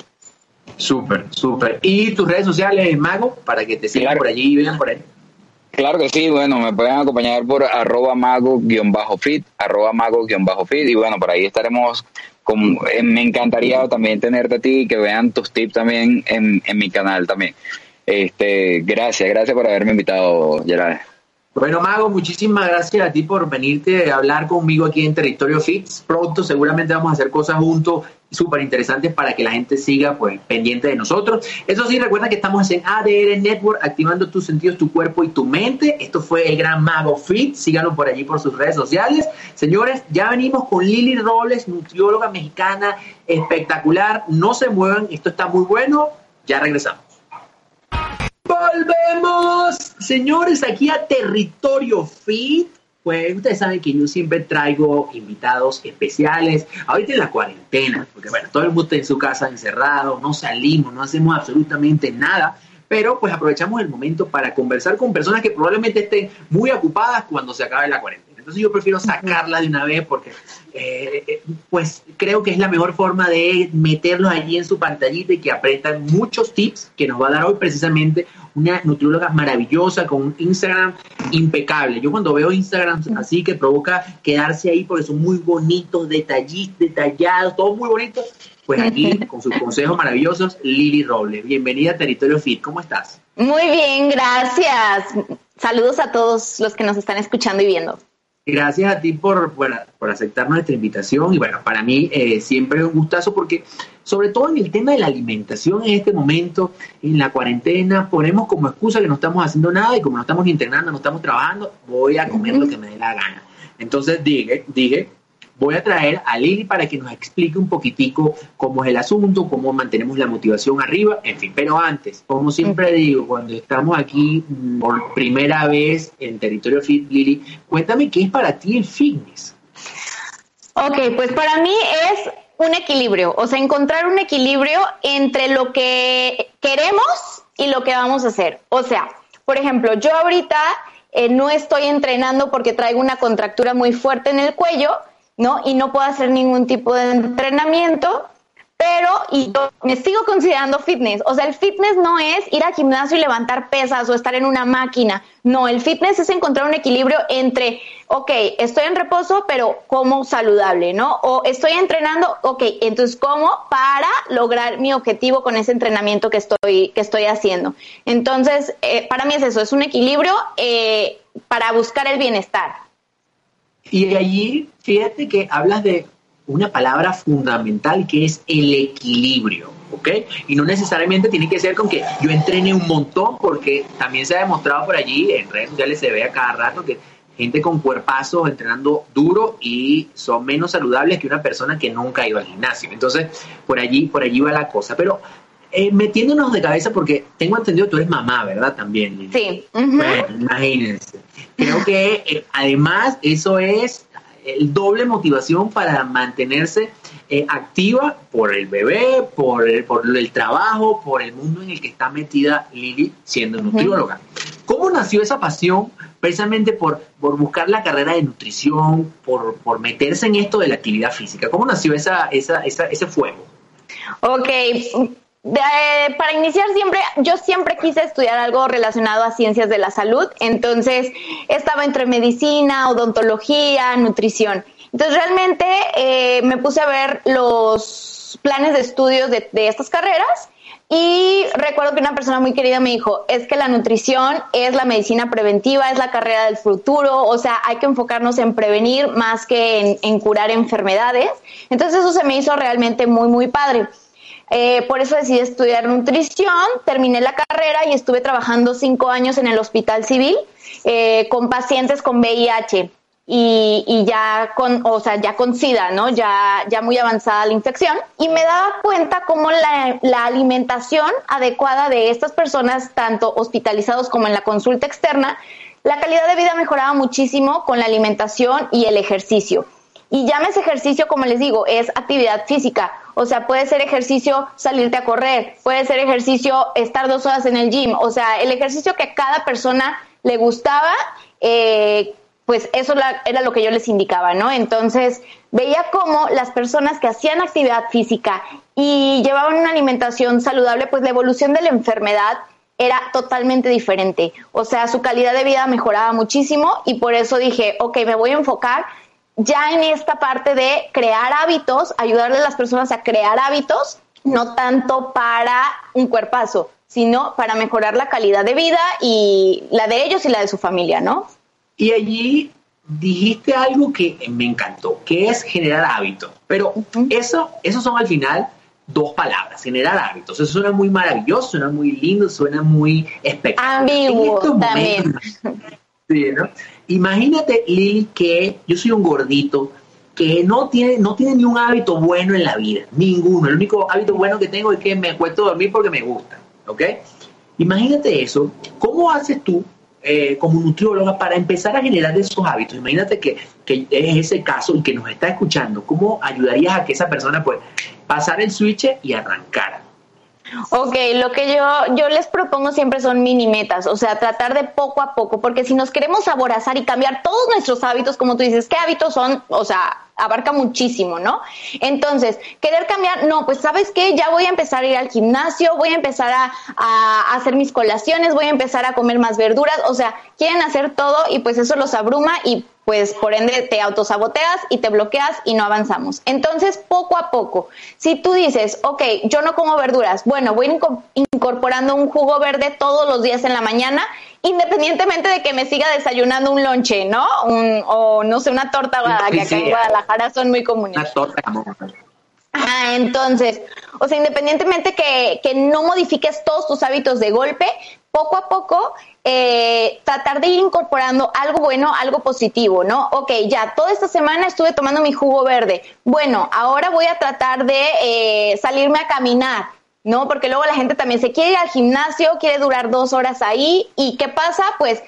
[SPEAKER 1] Súper, súper. ¿Y tus redes sociales, Mago, para que te sigan por allí y vean por ahí?
[SPEAKER 2] Claro que sí, bueno, me pueden acompañar por arroba mago-fit, arroba mago-fit, y bueno, por ahí estaremos, con, eh, me encantaría también tenerte a ti y que vean tus tips también en, en mi canal también. Este, gracias, gracias por haberme invitado, Gerard.
[SPEAKER 1] Bueno, Mago, muchísimas gracias a ti por venirte a hablar conmigo aquí en Territorio Fits. Pronto seguramente vamos a hacer cosas juntos súper interesantes para que la gente siga pues pendiente de nosotros. Eso sí, recuerda que estamos en ADR Network, activando tus sentidos, tu cuerpo y tu mente. Esto fue el gran Mago Fit. Síganos por allí por sus redes sociales. Señores, ya venimos con Lili Robles, nutrióloga mexicana espectacular. No se muevan, esto está muy bueno. Ya regresamos. Volvemos, señores, aquí a Territorio Fit. Pues ustedes saben que yo siempre traigo invitados especiales. Ahorita en la cuarentena, porque bueno, todo el mundo está en su casa encerrado, no salimos, no hacemos absolutamente nada. Pero pues aprovechamos el momento para conversar con personas que probablemente estén muy ocupadas cuando se acabe la cuarentena. Entonces yo prefiero sacarla de una vez porque eh, eh, pues creo que es la mejor forma de meterlos allí en su pantallita y que aprendan muchos tips que nos va a dar hoy precisamente una nutrióloga maravillosa con un Instagram impecable. Yo cuando veo Instagram así que provoca quedarse ahí porque son muy bonitos, detallistas, detallados, todos muy bonitos, pues aquí con sus consejos maravillosos, Lili Robles. Bienvenida a Territorio Fit, ¿cómo estás?
[SPEAKER 3] Muy bien, gracias. Saludos a todos los que nos están escuchando y viendo.
[SPEAKER 1] Gracias a ti por, por aceptar nuestra invitación y bueno, para mí eh, siempre es un gustazo porque sobre todo en el tema de la alimentación en este momento, en la cuarentena, ponemos como excusa que no estamos haciendo nada y como no estamos integrando, no estamos trabajando, voy a comer lo que me dé la gana. Entonces dije, dije, voy a traer a Lili para que nos explique un poquitico cómo es el asunto, cómo mantenemos la motivación arriba, en fin. Pero antes, como siempre digo, cuando estamos aquí mm, por primera vez en territorio fit, Lili, cuéntame qué es para ti el fitness.
[SPEAKER 3] Ok, pues para mí es un equilibrio, o sea, encontrar un equilibrio entre lo que queremos y lo que vamos a hacer. O sea, por ejemplo, yo ahorita eh, no estoy entrenando porque traigo una contractura muy fuerte en el cuello, ¿no? Y no puedo hacer ningún tipo de entrenamiento, pero y yo me sigo considerando fitness. O sea, el fitness no es ir al gimnasio y levantar pesas o estar en una máquina. No, el fitness es encontrar un equilibrio entre, ok, estoy en reposo, pero como saludable, ¿no? O estoy entrenando, ok, entonces como para lograr mi objetivo con ese entrenamiento que estoy, que estoy haciendo. Entonces, eh, para mí es eso, es un equilibrio eh, para buscar el bienestar.
[SPEAKER 1] Y allí, fíjate que hablas de una palabra fundamental que es el equilibrio, ¿ok? Y no necesariamente tiene que ser con que yo entrene un montón, porque también se ha demostrado por allí, en redes sociales se ve a cada rato que gente con cuerpazos entrenando duro y son menos saludables que una persona que nunca ha ido al gimnasio. Entonces, por allí, por allí va la cosa. Pero eh, metiéndonos de cabeza, porque tengo entendido que tú eres mamá, ¿verdad? También.
[SPEAKER 3] Sí.
[SPEAKER 1] Bueno, imagínense. Creo que eh, además eso es el doble motivación para mantenerse eh, activa por el bebé, por el, por el trabajo, por el mundo en el que está metida Lili siendo nutrióloga. ¿Cómo nació esa pasión precisamente por, por buscar la carrera de nutrición, por, por meterse en esto de la actividad física? ¿Cómo nació esa, esa, esa ese fuego?
[SPEAKER 3] Ok, para iniciar siempre, yo siempre quise estudiar algo relacionado a ciencias de la salud, entonces estaba entre medicina, odontología, nutrición. Entonces realmente eh, me puse a ver los planes de estudios de, estas carreras y recuerdo que una persona muy querida me dijo, es que la nutrición es la medicina preventiva, es la carrera del futuro, o sea, hay que enfocarnos en prevenir más que en curar enfermedades. Entonces eso se me hizo realmente muy, muy padre. Eh, por eso decidí estudiar nutrición, terminé la carrera y estuve trabajando cinco años en el hospital civil eh, con pacientes con VIH y, ya con, o sea, ya con SIDA, ¿no? Ya, ya muy avanzada la infección. Y me daba cuenta cómo la, alimentación adecuada de estas personas, tanto hospitalizados como en la consulta externa, la calidad de vida mejoraba muchísimo con la alimentación y el ejercicio. Y llames ejercicio, como les digo, es actividad física. O sea, puede ser ejercicio salirte a correr, puede ser ejercicio estar dos horas en el gym. O sea, el ejercicio que a cada persona le gustaba, eh, pues eso era lo que yo les indicaba, ¿no? Entonces, veía cómo las personas que hacían actividad física y llevaban una alimentación saludable, pues la evolución de la enfermedad era totalmente diferente. O sea, su calidad de vida mejoraba muchísimo y por eso dije, ok, me voy a enfocar ya en esta parte de crear hábitos, ayudarle a las personas a crear hábitos, no tanto para un cuerpazo, sino para mejorar la calidad de vida y la de ellos y la de su familia, ¿no?
[SPEAKER 1] Y allí dijiste algo que me encantó, que es generar hábitos. Pero eso, eso son al final dos palabras, generar hábitos. Eso suena muy maravilloso, suena muy lindo, suena muy espectacular.
[SPEAKER 3] Ambiguo también.
[SPEAKER 1] Sí, ¿no? Imagínate, Lili, que yo soy un gordito que no tiene, no tiene ni un hábito bueno en la vida, ninguno. El único hábito bueno que tengo es que me acuesto a dormir porque me gusta, ¿ok? Imagínate eso, ¿cómo haces tú eh, como nutrióloga para empezar a generar esos hábitos? Imagínate que, que, es ese caso y que nos está escuchando, ¿cómo ayudarías a que esa persona pues pasar el switch y arrancara?
[SPEAKER 3] Ok, lo que yo, yo les propongo siempre son mini metas, o sea, tratar de poco a poco, porque si nos queremos aborazar y cambiar todos nuestros hábitos, como tú dices, ¿qué hábitos son? O sea, abarca muchísimo, ¿no? Entonces, querer cambiar, no, pues sabes qué, ya voy a empezar a ir al gimnasio, voy a empezar a, a, hacer mis colaciones, voy a empezar a comer más verduras, o sea, quieren hacer todo y pues eso los abruma y pues por ende te autosaboteas y te bloqueas y no avanzamos. Entonces, poco a poco, si tú dices, ok, yo no como verduras, bueno, voy incorporando un jugo verde todos los días en la mañana, independientemente de que me siga desayunando un lonche, ¿no? Un, o no sé, una torta que acá en Guadalajara son muy comunes. Una torta, Ah, entonces, o sea, independientemente que, que no modifiques todos tus hábitos de golpe, poco a poco eh, tratar de ir incorporando algo bueno, algo positivo, ¿no? Ok, ya, toda esta semana estuve tomando mi jugo verde. Bueno, ahora voy a tratar de eh, salirme a caminar, ¿no? Porque luego la gente también se quiere ir al gimnasio, quiere durar dos horas ahí. ¿Y qué pasa? Pues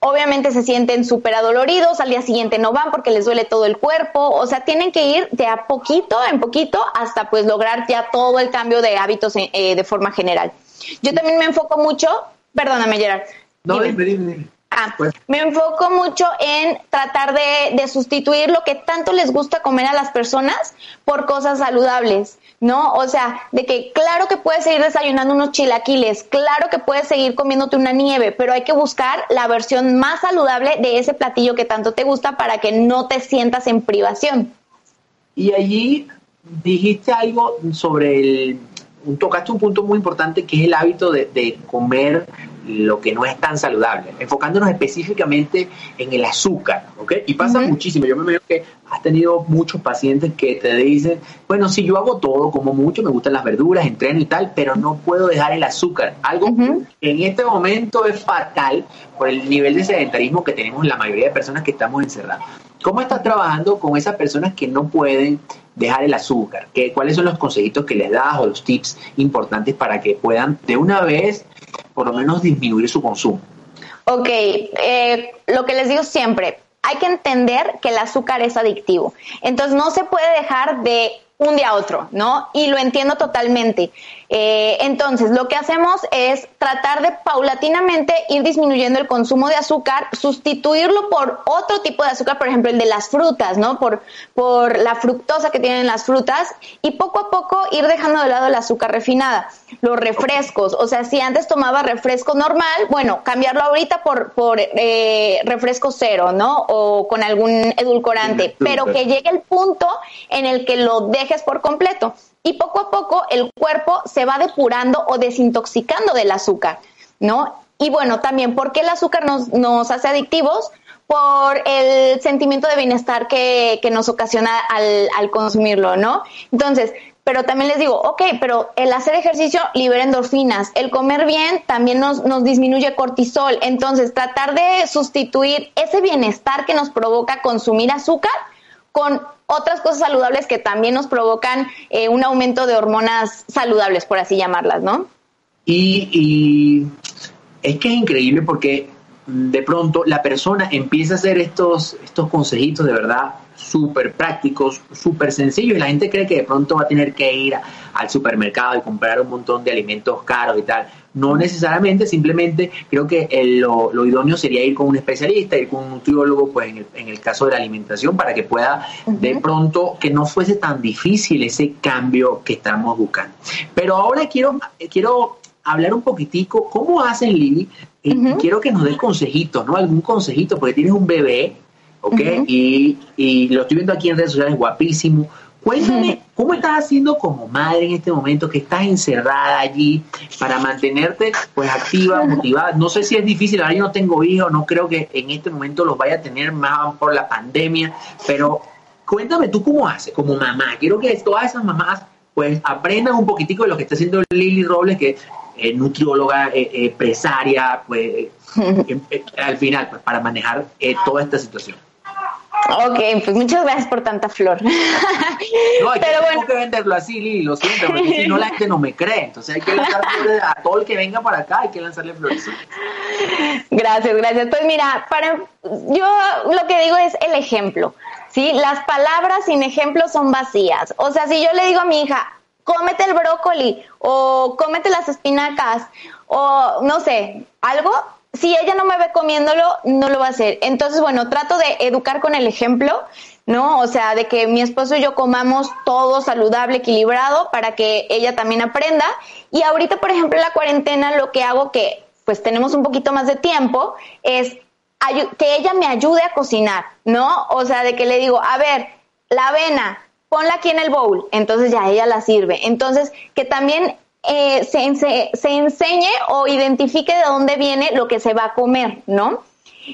[SPEAKER 3] obviamente se sienten súper adoloridos, al día siguiente no van porque les duele todo el cuerpo, o sea, tienen que ir de a poquito en poquito hasta pues lograr ya todo el cambio de hábitos eh, de forma general. Yo también me enfoco mucho, perdóname Gerard.
[SPEAKER 1] No, dime, dime.
[SPEAKER 3] Ah, pues. me enfoco mucho en tratar de, de, sustituir lo que tanto les gusta comer a las personas por cosas saludables, ¿no? O sea, de que claro que puedes seguir desayunando unos chilaquiles, claro que puedes seguir comiéndote una nieve, pero hay que buscar la versión más saludable de ese platillo que tanto te gusta para que no te sientas en privación.
[SPEAKER 1] Y allí dijiste algo sobre el, tocaste un punto muy importante que es el hábito de, de comer lo que no es tan saludable, enfocándonos específicamente en el azúcar, ¿ok? Y pasa muchísimo, yo me imagino que has tenido muchos pacientes que te dicen, bueno, si yo hago todo, como mucho, me gustan las verduras, entreno y tal, pero no puedo dejar el azúcar, algo que en este momento es fatal por el nivel de sedentarismo que tenemos la mayoría de personas que estamos encerradas. ¿Cómo estás trabajando con esas personas que no pueden dejar el azúcar? ¿Qué, ¿Cuáles son los consejitos que les das o los tips importantes para que puedan de una vez por lo menos disminuir su consumo?
[SPEAKER 3] Ok, eh, lo que les digo siempre, hay que entender que el azúcar es adictivo. Entonces no se puede dejar de un día a otro, ¿no? Y lo entiendo totalmente. Eh, entonces, lo que hacemos es tratar de paulatinamente ir disminuyendo el consumo de azúcar, sustituirlo por otro tipo de azúcar, por ejemplo, el de las frutas, ¿no? Por, por la fructosa que tienen las frutas y poco a poco ir dejando de lado el azúcar refinada. Los refrescos, o sea, si antes tomaba refresco normal, bueno, cambiarlo ahorita por, por eh, refresco cero, ¿no? O con algún edulcorante, pero que llegue el punto en el que lo dejes por completo y poco a poco el cuerpo se va depurando o desintoxicando del azúcar, ¿no? Y bueno, también, ¿por qué el azúcar nos, nos hace adictivos? Por el sentimiento de bienestar que, que nos ocasiona al, al consumirlo, ¿no? Entonces, pero también les digo, ok, pero el hacer ejercicio libera endorfinas, el comer bien también nos, nos disminuye cortisol, entonces tratar de sustituir ese bienestar que nos provoca consumir azúcar con otras cosas saludables que también nos provocan eh, un aumento de hormonas saludables, por así llamarlas, ¿no?
[SPEAKER 1] Y, es que es increíble porque de pronto la persona empieza a hacer estos, estos consejitos de verdad súper prácticos, súper sencillos y la gente cree que de pronto va a tener que ir al supermercado y comprar un montón de alimentos caros y tal. No necesariamente, simplemente creo que lo, idóneo sería ir con un especialista, ir con un nutriólogo, pues en el, caso de la alimentación, para que pueda de pronto que no fuese tan difícil ese cambio que estamos buscando. Pero ahora quiero, quiero hablar un poquitico, ¿cómo hacen Lili? Eh, quiero que nos des consejitos, ¿no? Algún consejito, porque tienes un bebé, ¿ok? y, y lo estoy viendo aquí en redes sociales, guapísimo. Cuéntame, ¿cómo estás haciendo como madre en este momento que estás encerrada allí para mantenerte pues activa, motivada? No sé si es difícil, ahora yo no tengo hijos, no creo que en este momento los vaya a tener más por la pandemia, pero cuéntame tú cómo haces como mamá. Quiero que todas esas mamás pues aprendan un poquitico de lo que está haciendo Lili Robles, que es nutrióloga, eh, eh, empresaria, pues eh, al final, pues, para manejar toda esta situación.
[SPEAKER 3] Ok, pues muchas gracias por tanta flor.
[SPEAKER 1] No, hay Pero bueno. que venderlo así, Lili, lo siento, porque si no la gente no me cree. Entonces hay que lanzar flores a todo el que venga para acá, hay que lanzarle flores.
[SPEAKER 3] Gracias, gracias. Pues mira, para yo lo que digo es el ejemplo. ¿sí? Las palabras sin ejemplo son vacías. O sea, si yo le digo a mi hija, cómete el brócoli o cómete las espinacas o no sé, algo, si ella no me ve comiéndolo, no lo va a hacer. Entonces, bueno, trato de educar con el ejemplo, ¿no? O sea, de que mi esposo y yo comamos todo saludable, equilibrado, para que ella también aprenda. Y ahorita, por ejemplo, en la cuarentena, lo que hago que, pues tenemos un poquito más de tiempo, es que ella me ayude a cocinar, ¿no? O sea, de que le digo, a ver, la avena, ponla aquí en el bowl, entonces ya ella la sirve. Entonces, que también eh, se, se, enseñe o identifique de dónde viene lo que se va a comer, ¿no?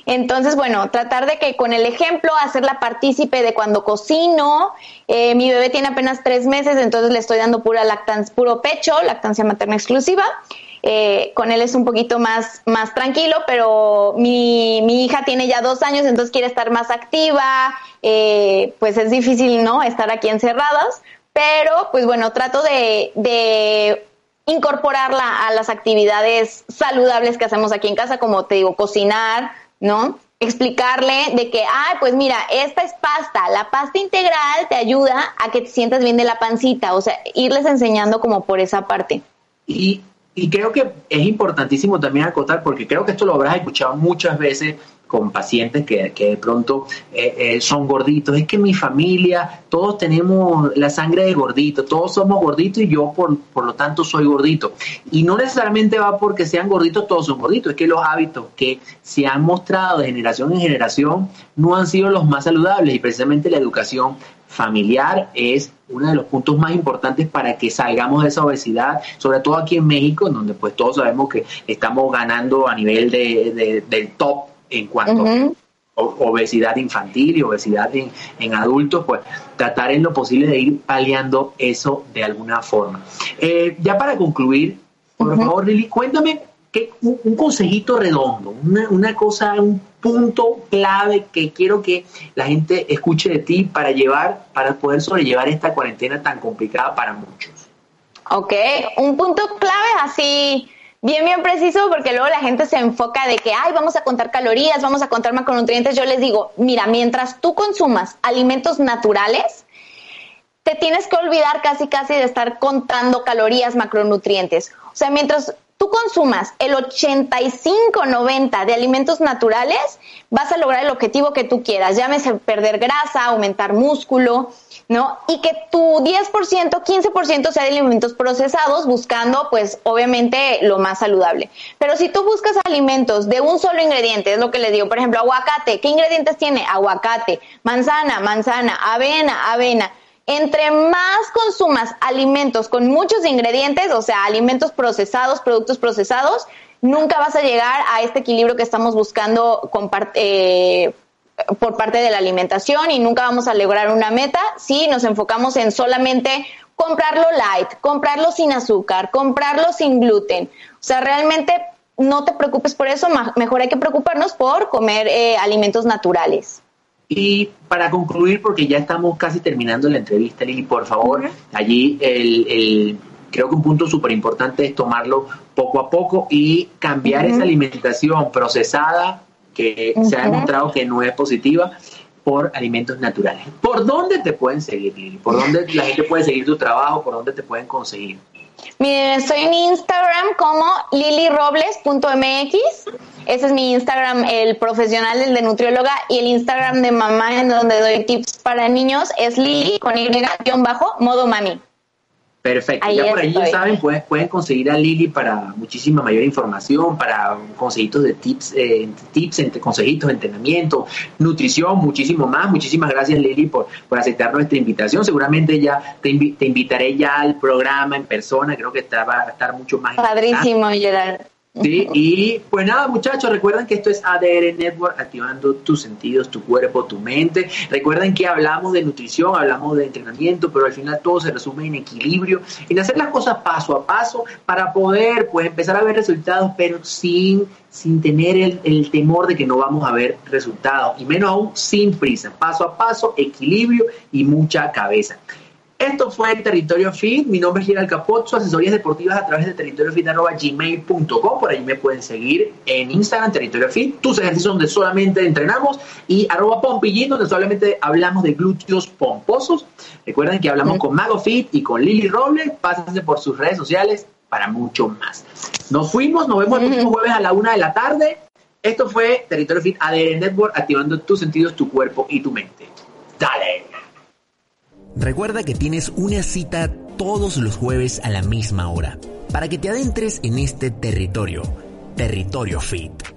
[SPEAKER 3] Entonces, bueno, tratar de que con el ejemplo, hacerla partícipe de cuando cocino. Eh, mi bebé tiene apenas tres meses, entonces le estoy dando pura lactancia, puro pecho, lactancia materna exclusiva. Eh, con él es un poquito más, más tranquilo, pero mi, mi hija tiene ya dos años, entonces quiere estar más activa, pues es difícil, ¿no? Estar aquí encerradas, pero pues bueno, trato de, de incorporarla a las actividades saludables que hacemos aquí en casa, como te digo, cocinar, ¿no? Explicarle de que, ah, pues mira, esta es pasta, la pasta integral te ayuda a que te sientas bien de la pancita, o sea, irles enseñando como por esa parte.
[SPEAKER 1] Y, y creo que es importantísimo también acotar, porque creo que esto lo habrás escuchado muchas veces con pacientes que, de pronto eh, eh, son gorditos. Es que mi familia, todos tenemos la sangre de gordito, todos somos gorditos y yo por, por lo tanto soy gordito. Y no necesariamente va porque sean gorditos, todos son gorditos, es que los hábitos que se han mostrado de generación en generación no han sido los más saludables y precisamente la educación familiar es uno de los puntos más importantes para que salgamos de esa obesidad, sobre todo aquí en México, donde pues todos sabemos que estamos ganando a nivel de, del top en cuanto a obesidad infantil y obesidad en, adultos, pues tratar en lo posible de ir paliando eso de alguna forma. Eh, ya para concluir, por favor, Lili, cuéntame un, consejito redondo, una, cosa, un punto clave que quiero que la gente escuche de ti para llevar, para poder sobrellevar esta cuarentena tan complicada para muchos.
[SPEAKER 3] Ok, un punto clave así bien, bien preciso, porque luego la gente se enfoca de que, ay, vamos a contar calorías, vamos a contar macronutrientes. Yo les digo, mira, mientras tú consumas alimentos naturales, te tienes que olvidar casi, casi de estar contando calorías, macronutrientes. O sea, mientras tú consumas el 85-90 de alimentos naturales, vas a lograr el objetivo que tú quieras, llámese perder grasa, aumentar músculo, ¿no? Y que tu 10%, 15% sea de alimentos procesados, buscando, pues, obviamente, lo más saludable. Pero si tú buscas alimentos de un solo ingrediente, es lo que les digo, por ejemplo, aguacate, ¿qué ingredientes tiene? Aguacate, manzana, manzana, avena, avena entre más consumas alimentos con muchos ingredientes, o sea, alimentos procesados, productos procesados, nunca vas a llegar a este equilibrio que estamos buscando eh, por parte de la alimentación y nunca vamos a lograr una meta si nos enfocamos en solamente comprarlo light, comprarlo sin azúcar, comprarlo sin gluten. O sea, realmente no te preocupes por eso, mejor hay que preocuparnos por comer eh, alimentos naturales.
[SPEAKER 1] Y para concluir, porque ya estamos casi terminando la entrevista, Lili, por favor, allí el, creo que un punto súper importante es tomarlo poco a poco y cambiar esa alimentación procesada que se ha demostrado que no es positiva por alimentos naturales. ¿Por dónde te pueden seguir, Lili? ¿Por dónde la gente puede seguir tu trabajo? ¿Por dónde te pueden conseguir?
[SPEAKER 3] Miren, estoy en Instagram como lilirobles.mx. Ese es mi Instagram, el profesional, el de nutrióloga, y el Instagram de mamá, en donde doy tips para niños, es lili con y-modo mami.
[SPEAKER 1] Perfecto, ya por ahí ya saben, pues, pueden conseguir a Lili para muchísima mayor información, para consejitos de tips, eh, tips, entre consejitos, entrenamiento, nutrición, muchísimo más. Muchísimas gracias Lili por, por aceptar nuestra invitación. Seguramente ya te, te invitaré ya al programa en persona, creo que va a estar mucho más.
[SPEAKER 3] Padrísimo, Gerard.
[SPEAKER 1] Sí, y pues nada, muchachos, recuerden que esto es ADR Network, activando tus sentidos, tu cuerpo, tu mente. Recuerden que hablamos de nutrición, hablamos de entrenamiento, pero al final todo se resume en equilibrio, en hacer las cosas paso a paso para poder pues empezar a ver resultados, pero sin, sin tener el, el temor de que no vamos a ver resultados, y menos aún sin prisa, paso a paso, equilibrio y mucha cabeza. Esto fue Territorio Fit. Mi nombre es Gerald Capozzo, asesorías deportivas a través de territoriofit.gmail.com. Por ahí me pueden seguir en Instagram, Territorio Fit. Tus ejercicios donde solamente entrenamos. Y arroba Pompillín, donde solamente hablamos de glúteos pomposos. Recuerden que hablamos con Mago Fit y con Lily Robles. Pásense por sus redes sociales para mucho más. Nos fuimos, nos vemos el próximo jueves a la una de la tarde. Esto fue Territorio Fit ADN Network, activando tus sentidos, tu cuerpo y tu mente. Dale.
[SPEAKER 4] Recuerda que tienes una cita todos los jueves a la misma hora para que te adentres en este territorio, Territorio Fit.